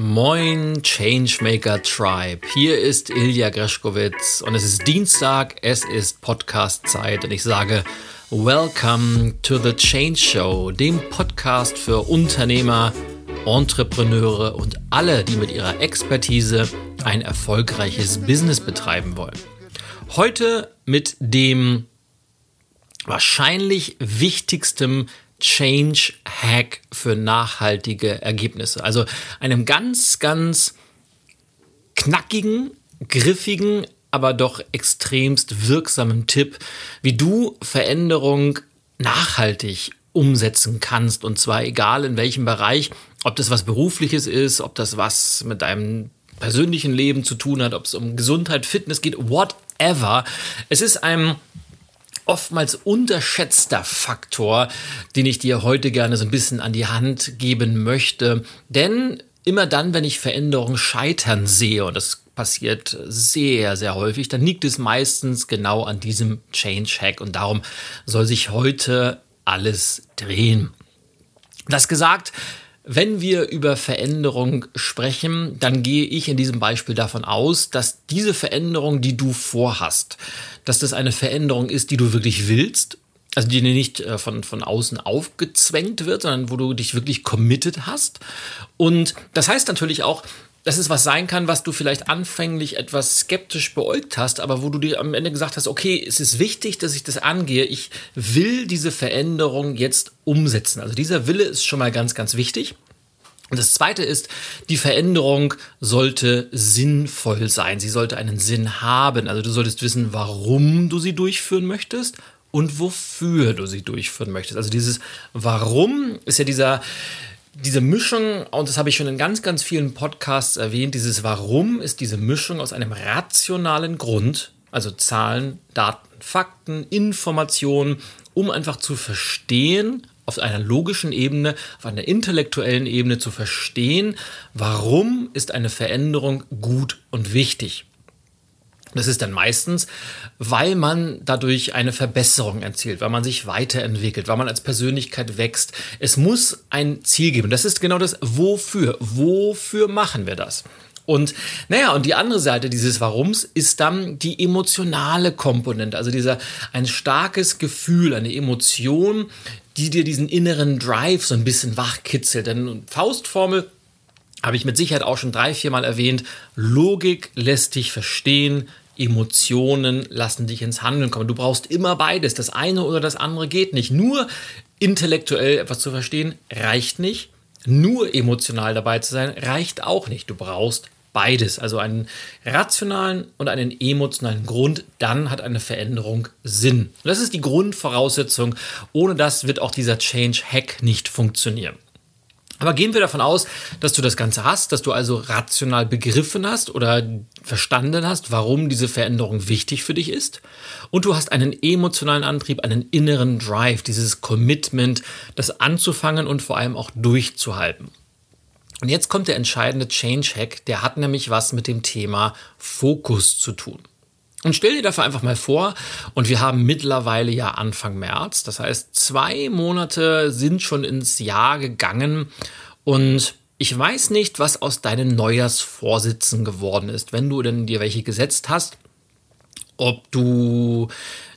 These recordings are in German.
Moin Changemaker Tribe. Hier ist Ilja Greschkowitz und es ist Dienstag, es ist Podcast-Zeit und ich sage Welcome to the Change Show, dem Podcast für Unternehmer, Entrepreneure und alle, die mit ihrer Expertise ein erfolgreiches Business betreiben wollen. Heute mit dem wahrscheinlich wichtigsten Change Hack für nachhaltige Ergebnisse. Also einem ganz, ganz knackigen, griffigen, aber doch extremst wirksamen Tipp, wie du Veränderung nachhaltig umsetzen kannst. Und zwar egal in welchem Bereich, ob das was Berufliches ist, ob das was mit deinem persönlichen Leben zu tun hat, ob es um Gesundheit, Fitness geht, whatever. Es ist ein oftmals unterschätzter Faktor, den ich dir heute gerne so ein bisschen an die Hand geben möchte. Denn immer dann, wenn ich Veränderungen scheitern sehe, und das passiert sehr, sehr häufig, dann liegt es meistens genau an diesem Change Hack. Und darum soll sich heute alles drehen. Das gesagt, wenn wir über Veränderung sprechen, dann gehe ich in diesem Beispiel davon aus, dass diese Veränderung, die du vorhast, dass das eine Veränderung ist, die du wirklich willst, also die dir nicht äh, von, von außen aufgezwängt wird, sondern wo du dich wirklich committed hast. Und das heißt natürlich auch, dass es was sein kann, was du vielleicht anfänglich etwas skeptisch beäugt hast, aber wo du dir am Ende gesagt hast, okay, es ist wichtig, dass ich das angehe. Ich will diese Veränderung jetzt umsetzen. Also dieser Wille ist schon mal ganz, ganz wichtig. Und das zweite ist, die Veränderung sollte sinnvoll sein. Sie sollte einen Sinn haben. Also du solltest wissen, warum du sie durchführen möchtest und wofür du sie durchführen möchtest. Also dieses Warum ist ja dieser, diese Mischung, und das habe ich schon in ganz, ganz vielen Podcasts erwähnt, dieses Warum ist diese Mischung aus einem rationalen Grund, also Zahlen, Daten, Fakten, Informationen, um einfach zu verstehen, auf einer logischen Ebene, auf einer intellektuellen Ebene zu verstehen, warum ist eine Veränderung gut und wichtig. Das ist dann meistens, weil man dadurch eine Verbesserung erzielt, weil man sich weiterentwickelt, weil man als Persönlichkeit wächst. Es muss ein Ziel geben. Das ist genau das Wofür. Wofür machen wir das? Und naja, und die andere Seite dieses Warums ist dann die emotionale Komponente, also dieser ein starkes Gefühl, eine Emotion, die dir diesen inneren Drive so ein bisschen wachkitzelt. Denn Faustformel habe ich mit Sicherheit auch schon drei, vier Mal erwähnt. Logik lässt dich verstehen, Emotionen lassen dich ins Handeln kommen. Du brauchst immer beides. Das eine oder das andere geht nicht. Nur intellektuell etwas zu verstehen reicht nicht. Nur emotional dabei zu sein reicht auch nicht. Du brauchst beides. Also einen rationalen und einen emotionalen Grund. Dann hat eine Veränderung Sinn. Und das ist die Grundvoraussetzung. Ohne das wird auch dieser Change Hack nicht funktionieren. Aber gehen wir davon aus, dass du das Ganze hast, dass du also rational begriffen hast oder verstanden hast, warum diese Veränderung wichtig für dich ist. Und du hast einen emotionalen Antrieb, einen inneren Drive, dieses Commitment, das anzufangen und vor allem auch durchzuhalten. Und jetzt kommt der entscheidende Change Hack, der hat nämlich was mit dem Thema Fokus zu tun. Und stell dir dafür einfach mal vor, und wir haben mittlerweile ja Anfang März, das heißt, zwei Monate sind schon ins Jahr gegangen und ich weiß nicht, was aus deinen Neujahrsvorsitzen geworden ist, wenn du denn dir welche gesetzt hast, ob du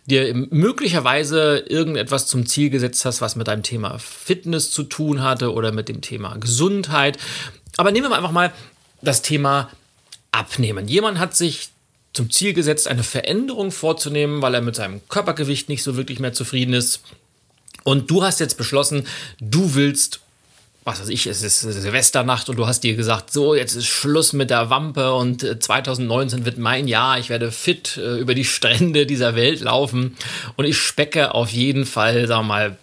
dir möglicherweise irgendetwas zum Ziel gesetzt hast, was mit deinem Thema Fitness zu tun hatte oder mit dem Thema Gesundheit. Aber nehmen wir einfach mal das Thema Abnehmen. Jemand hat sich zum Ziel gesetzt, eine Veränderung vorzunehmen, weil er mit seinem Körpergewicht nicht so wirklich mehr zufrieden ist. Und du hast jetzt beschlossen, du willst, was weiß ich, es ist Silvesternacht und du hast dir gesagt, so, jetzt ist Schluss mit der Wampe und 2019 äh, wird mein Jahr, ich werde fit äh, über die Strände dieser Welt laufen und ich specke auf jeden Fall, sagen wir mal,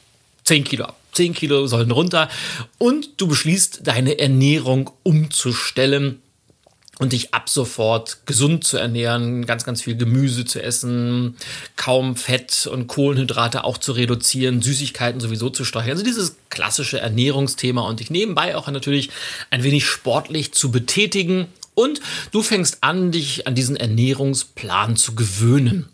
10 Kilo ab. 10 Kilo sollen runter und du beschließt, deine Ernährung umzustellen und dich ab sofort gesund zu ernähren, ganz, ganz viel Gemüse zu essen, kaum Fett und Kohlenhydrate auch zu reduzieren, Süßigkeiten sowieso zu streichen. Also dieses klassische Ernährungsthema und dich nebenbei auch natürlich ein wenig sportlich zu betätigen und du fängst an, dich an diesen Ernährungsplan zu gewöhnen.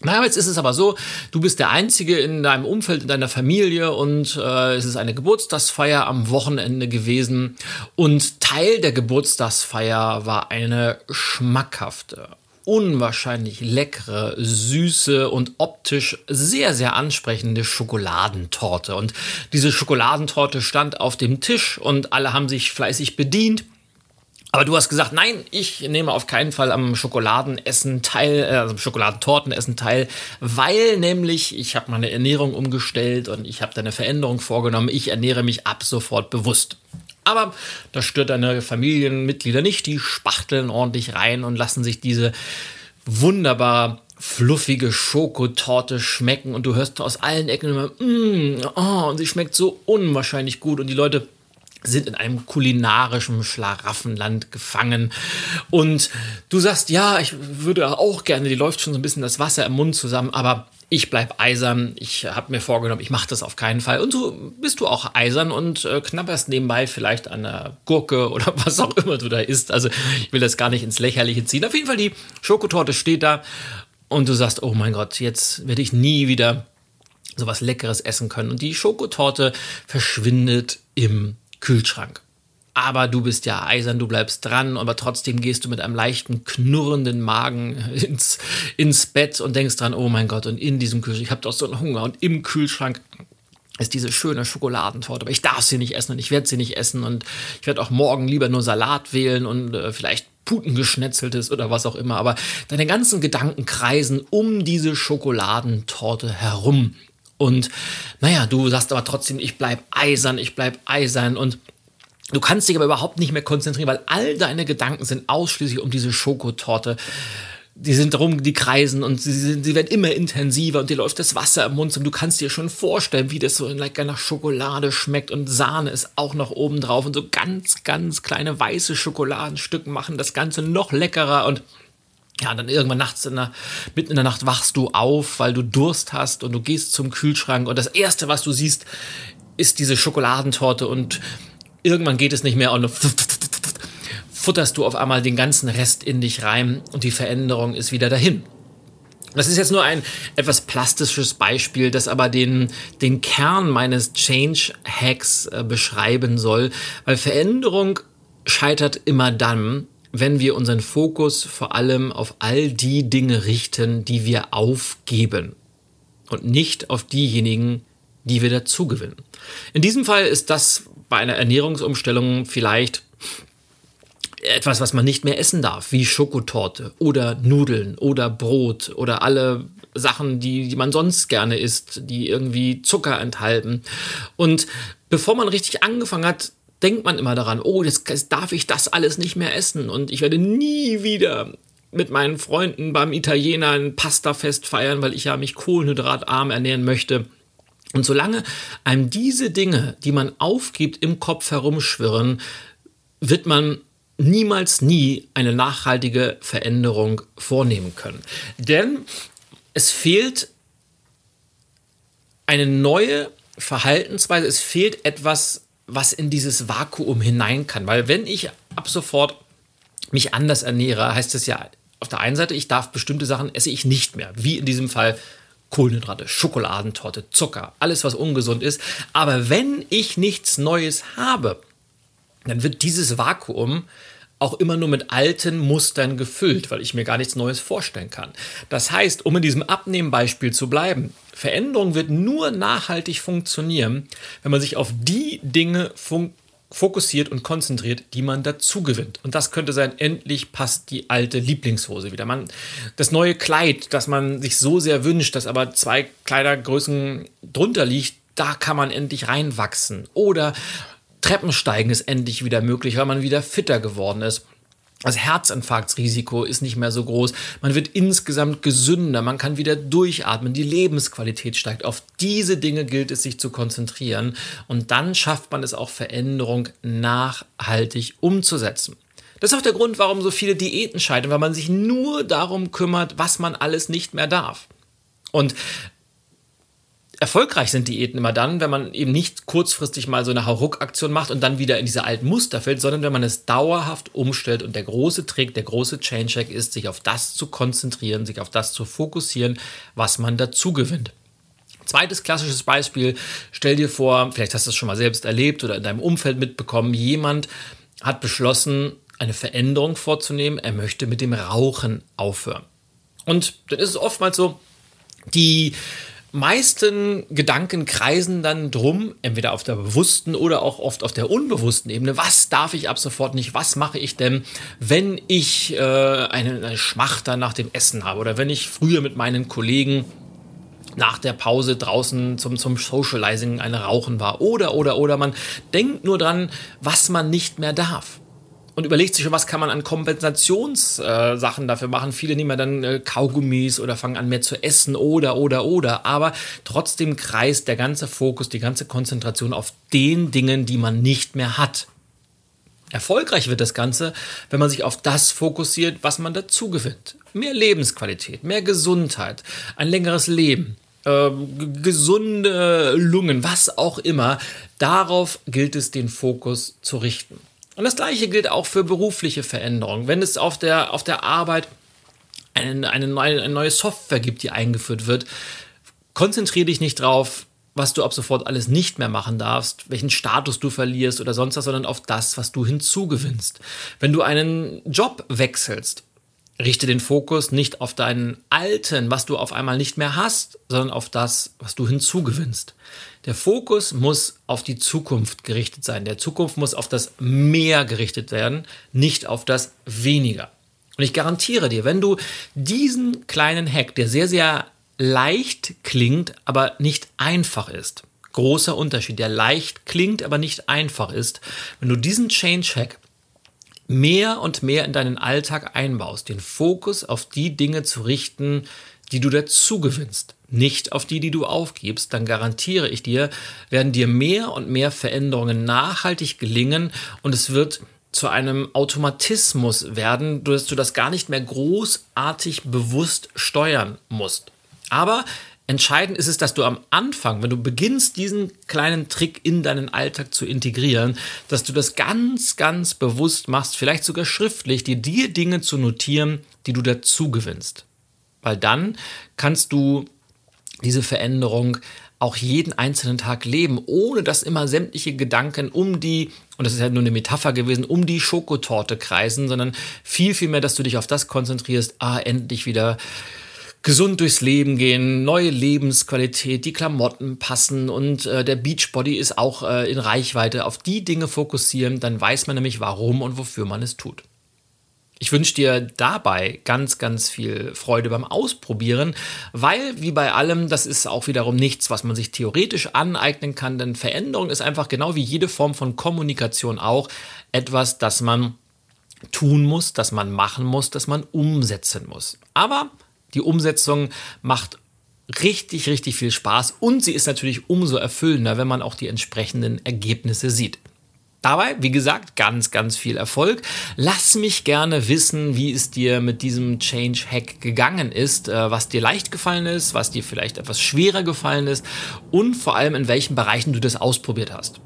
Na, jetzt ist es aber so, du bist der Einzige in deinem Umfeld, in deiner Familie und äh, es ist eine Geburtstagsfeier am Wochenende gewesen und Teil der Geburtstagsfeier war eine schmackhafte, unwahrscheinlich leckere, süße und optisch sehr, sehr ansprechende Schokoladentorte. Und diese Schokoladentorte stand auf dem Tisch und alle haben sich fleißig bedient. Aber du hast gesagt, nein, ich nehme auf keinen Fall am Schokoladenessen teil, äh, also Schokoladentortenessen teil, weil nämlich ich habe meine Ernährung umgestellt und ich habe da eine Veränderung vorgenommen. Ich ernähre mich ab sofort bewusst. Aber das stört deine Familienmitglieder nicht. Die spachteln ordentlich rein und lassen sich diese wunderbar fluffige Schokotorte schmecken und du hörst aus allen Ecken immer, mm, oh, und sie schmeckt so unwahrscheinlich gut und die Leute sind in einem kulinarischen Schlaraffenland gefangen. Und du sagst, ja, ich würde auch gerne, die läuft schon so ein bisschen das Wasser im Mund zusammen, aber ich bleib eisern. Ich habe mir vorgenommen, ich mache das auf keinen Fall. Und so bist du auch eisern und äh, knabberst nebenbei vielleicht an einer Gurke oder was auch immer du da isst. Also ich will das gar nicht ins Lächerliche ziehen. Auf jeden Fall, die Schokotorte steht da und du sagst, oh mein Gott, jetzt werde ich nie wieder sowas Leckeres essen können. Und die Schokotorte verschwindet im Kühlschrank. Aber du bist ja eisern, du bleibst dran, aber trotzdem gehst du mit einem leichten, knurrenden Magen ins, ins Bett und denkst dran, oh mein Gott, und in diesem Kühlschrank, ich habe doch so einen Hunger und im Kühlschrank ist diese schöne Schokoladentorte, aber ich darf sie nicht essen und ich werde sie nicht essen und ich werde auch morgen lieber nur Salat wählen und äh, vielleicht Putengeschnetzeltes oder was auch immer, aber deine ganzen Gedanken kreisen um diese Schokoladentorte herum. Und naja, du sagst aber trotzdem, ich bleib eisern, ich bleib eisern und du kannst dich aber überhaupt nicht mehr konzentrieren, weil all deine Gedanken sind ausschließlich um diese Schokotorte. Die sind rum, die kreisen und sie, sind, sie werden immer intensiver und dir läuft das Wasser im Mund und du kannst dir schon vorstellen, wie das so lecker nach Schokolade schmeckt und Sahne ist auch noch oben drauf und so ganz, ganz kleine weiße Schokoladenstücken machen das Ganze noch leckerer und ja, dann irgendwann nachts in der, mitten in der Nacht wachst du auf, weil du Durst hast und du gehst zum Kühlschrank und das erste, was du siehst, ist diese Schokoladentorte und irgendwann geht es nicht mehr und futterst du auf einmal den ganzen Rest in dich rein und die Veränderung ist wieder dahin. Das ist jetzt nur ein etwas plastisches Beispiel, das aber den, den Kern meines Change Hacks äh, beschreiben soll, weil Veränderung scheitert immer dann, wenn wir unseren Fokus vor allem auf all die Dinge richten, die wir aufgeben und nicht auf diejenigen, die wir dazugewinnen. In diesem Fall ist das bei einer Ernährungsumstellung vielleicht etwas, was man nicht mehr essen darf, wie Schokotorte oder Nudeln oder Brot oder alle Sachen, die, die man sonst gerne isst, die irgendwie Zucker enthalten. Und bevor man richtig angefangen hat, denkt man immer daran, oh, jetzt darf ich das alles nicht mehr essen und ich werde nie wieder mit meinen Freunden beim Italiener ein Pastafest feiern, weil ich ja mich kohlenhydratarm ernähren möchte. Und solange einem diese Dinge, die man aufgibt, im Kopf herumschwirren, wird man niemals nie eine nachhaltige Veränderung vornehmen können. Denn es fehlt eine neue Verhaltensweise, es fehlt etwas was in dieses Vakuum hinein kann. Weil wenn ich ab sofort mich anders ernähre, heißt es ja auf der einen Seite, ich darf bestimmte Sachen esse ich nicht mehr, wie in diesem Fall Kohlenhydrate, Schokoladentorte, Zucker, alles was ungesund ist. Aber wenn ich nichts Neues habe, dann wird dieses Vakuum auch immer nur mit alten Mustern gefüllt, weil ich mir gar nichts Neues vorstellen kann. Das heißt, um in diesem Abnehmbeispiel zu bleiben, Veränderung wird nur nachhaltig funktionieren, wenn man sich auf die Dinge fokussiert und konzentriert, die man dazu gewinnt. Und das könnte sein, endlich passt die alte Lieblingshose wieder. Man, das neue Kleid, das man sich so sehr wünscht, das aber zwei Kleidergrößen drunter liegt, da kann man endlich reinwachsen. Oder Treppensteigen ist endlich wieder möglich, weil man wieder fitter geworden ist. Das Herzinfarktsrisiko ist nicht mehr so groß. Man wird insgesamt gesünder. Man kann wieder durchatmen. Die Lebensqualität steigt. Auf diese Dinge gilt es, sich zu konzentrieren. Und dann schafft man es auch, Veränderung nachhaltig umzusetzen. Das ist auch der Grund, warum so viele Diäten scheitern, weil man sich nur darum kümmert, was man alles nicht mehr darf. Und erfolgreich sind Diäten immer dann, wenn man eben nicht kurzfristig mal so eine Hauruck-Aktion macht und dann wieder in diese alten Muster fällt, sondern wenn man es dauerhaft umstellt. Und der große Trick, der große Change-Hack ist, sich auf das zu konzentrieren, sich auf das zu fokussieren, was man dazu gewinnt. Zweites klassisches Beispiel, stell dir vor, vielleicht hast du es schon mal selbst erlebt oder in deinem Umfeld mitbekommen, jemand hat beschlossen, eine Veränderung vorzunehmen, er möchte mit dem Rauchen aufhören. Und dann ist es oftmals so, die meisten Gedanken kreisen dann drum, entweder auf der bewussten oder auch oft auf der unbewussten Ebene. Was darf ich ab sofort nicht? Was mache ich denn, wenn ich äh, eine, eine Schmachter nach dem Essen habe oder wenn ich früher mit meinen Kollegen nach der Pause draußen zum, zum Socializing eine Rauchen war. Oder, oder, oder man denkt nur dran, was man nicht mehr darf und überlegt sich schon, was kann man an Kompensationssachen äh, dafür machen. Viele nehmen ja dann äh, Kaugummis oder fangen an mehr zu essen oder, oder, oder. Aber trotzdem kreist der ganze Fokus, die ganze Konzentration auf den Dingen, die man nicht mehr hat. Erfolgreich wird das Ganze, wenn man sich auf das fokussiert, was man dazu gewinnt. Mehr Lebensqualität, mehr Gesundheit, ein längeres Leben, äh, gesunde Lungen, was auch immer. Darauf gilt es, den Fokus zu richten. Und das gleiche gilt auch für berufliche Veränderungen. Wenn es auf der, auf der Arbeit eine, eine, neue, eine neue Software gibt, die eingeführt wird, konzentriere dich nicht drauf, was du ab sofort alles nicht mehr machen darfst, welchen Status du verlierst oder sonst was, sondern auf das, was du hinzugewinnst. Wenn du einen Job wechselst, richte den Fokus nicht auf deinen alten, was du auf einmal nicht mehr hast, sondern auf das, was du hinzugewinnst. Der Fokus muss auf die Zukunft gerichtet sein. Der Zukunft muss auf das Mehr gerichtet werden, nicht auf das Weniger. Und ich garantiere dir, wenn du diesen kleinen Hack, der sehr, sehr leicht klingt, aber nicht einfach ist, großer Unterschied, der leicht klingt, aber nicht einfach ist, wenn du diesen Change Hack mehr und mehr in deinen Alltag einbaust, den Fokus auf die Dinge zu richten, die du dazu gewinnst, nicht auf die, die du aufgibst, dann garantiere ich dir, werden dir mehr und mehr Veränderungen nachhaltig gelingen und es wird zu einem Automatismus werden, dass du das gar nicht mehr großartig bewusst steuern musst. Aber entscheidend ist es, dass du am Anfang, wenn du beginnst, diesen kleinen Trick in deinen Alltag zu integrieren, dass du das ganz, ganz bewusst machst, vielleicht sogar schriftlich, dir die Dinge zu notieren, die du dazu gewinnst. Weil dann kannst du diese Veränderung auch jeden einzelnen Tag leben, ohne dass immer sämtliche Gedanken um die, und das ist ja nur eine Metapher gewesen, um die Schokotorte kreisen, sondern viel, viel mehr, dass du dich auf das konzentrierst, ah, endlich wieder gesund durchs Leben gehen, neue Lebensqualität, die Klamotten passen und äh, der Beachbody ist auch äh, in Reichweite. Auf die Dinge fokussieren, dann weiß man nämlich, warum und wofür man es tut. Ich wünsche dir dabei ganz, ganz viel Freude beim Ausprobieren, weil, wie bei allem, das ist auch wiederum nichts, was man sich theoretisch aneignen kann, denn Veränderung ist einfach genau wie jede Form von Kommunikation auch etwas, das man tun muss, das man machen muss, das man umsetzen muss. Aber die Umsetzung macht richtig, richtig viel Spaß und sie ist natürlich umso erfüllender, wenn man auch die entsprechenden Ergebnisse sieht. Dabei, wie gesagt, ganz, ganz viel Erfolg. Lass mich gerne wissen, wie es dir mit diesem Change Hack gegangen ist, äh, was dir leicht gefallen ist, was dir vielleicht etwas schwerer gefallen ist und vor allem in welchen Bereichen du das ausprobiert hast.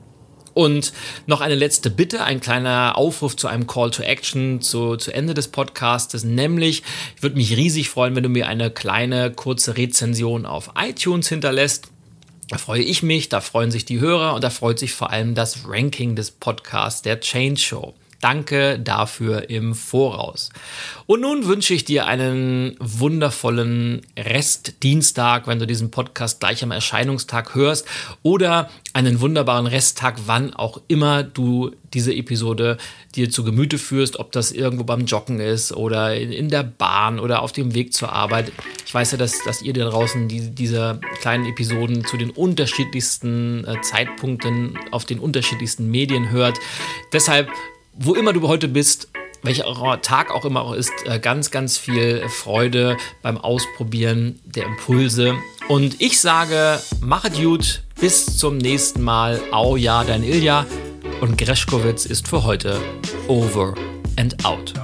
Und noch eine letzte Bitte, ein kleiner Aufruf zu einem Call to Action zu, zu Ende des Podcasts, nämlich ich würde mich riesig freuen, wenn du mir eine kleine kurze Rezension auf iTunes hinterlässt. Da freue ich mich, da freuen sich die Hörer und da freut sich vor allem das Ranking des Podcasts der Change Show. Danke dafür im Voraus. Und nun wünsche ich dir einen wundervollen Restdienstag, wenn du diesen Podcast gleich am Erscheinungstag hörst oder einen wunderbaren Resttag, wann auch immer du diese Episode dir zu Gemüte führst, ob das irgendwo beim Joggen ist oder in der Bahn oder auf dem Weg zur Arbeit. Ich weiß ja, dass, dass ihr da draußen die, diese kleinen Episoden zu den unterschiedlichsten äh, Zeitpunkten auf den unterschiedlichsten Medien hört. Deshalb wo immer du heute bist, welcher Tag auch immer auch ist, äh, ganz, ganz viel Freude beim Ausprobieren der Impulse. Und ich sage, machet gut, bis zum nächsten Mal. Au ja, dein Ilja. Und Greschkowitz ist für heute over and out.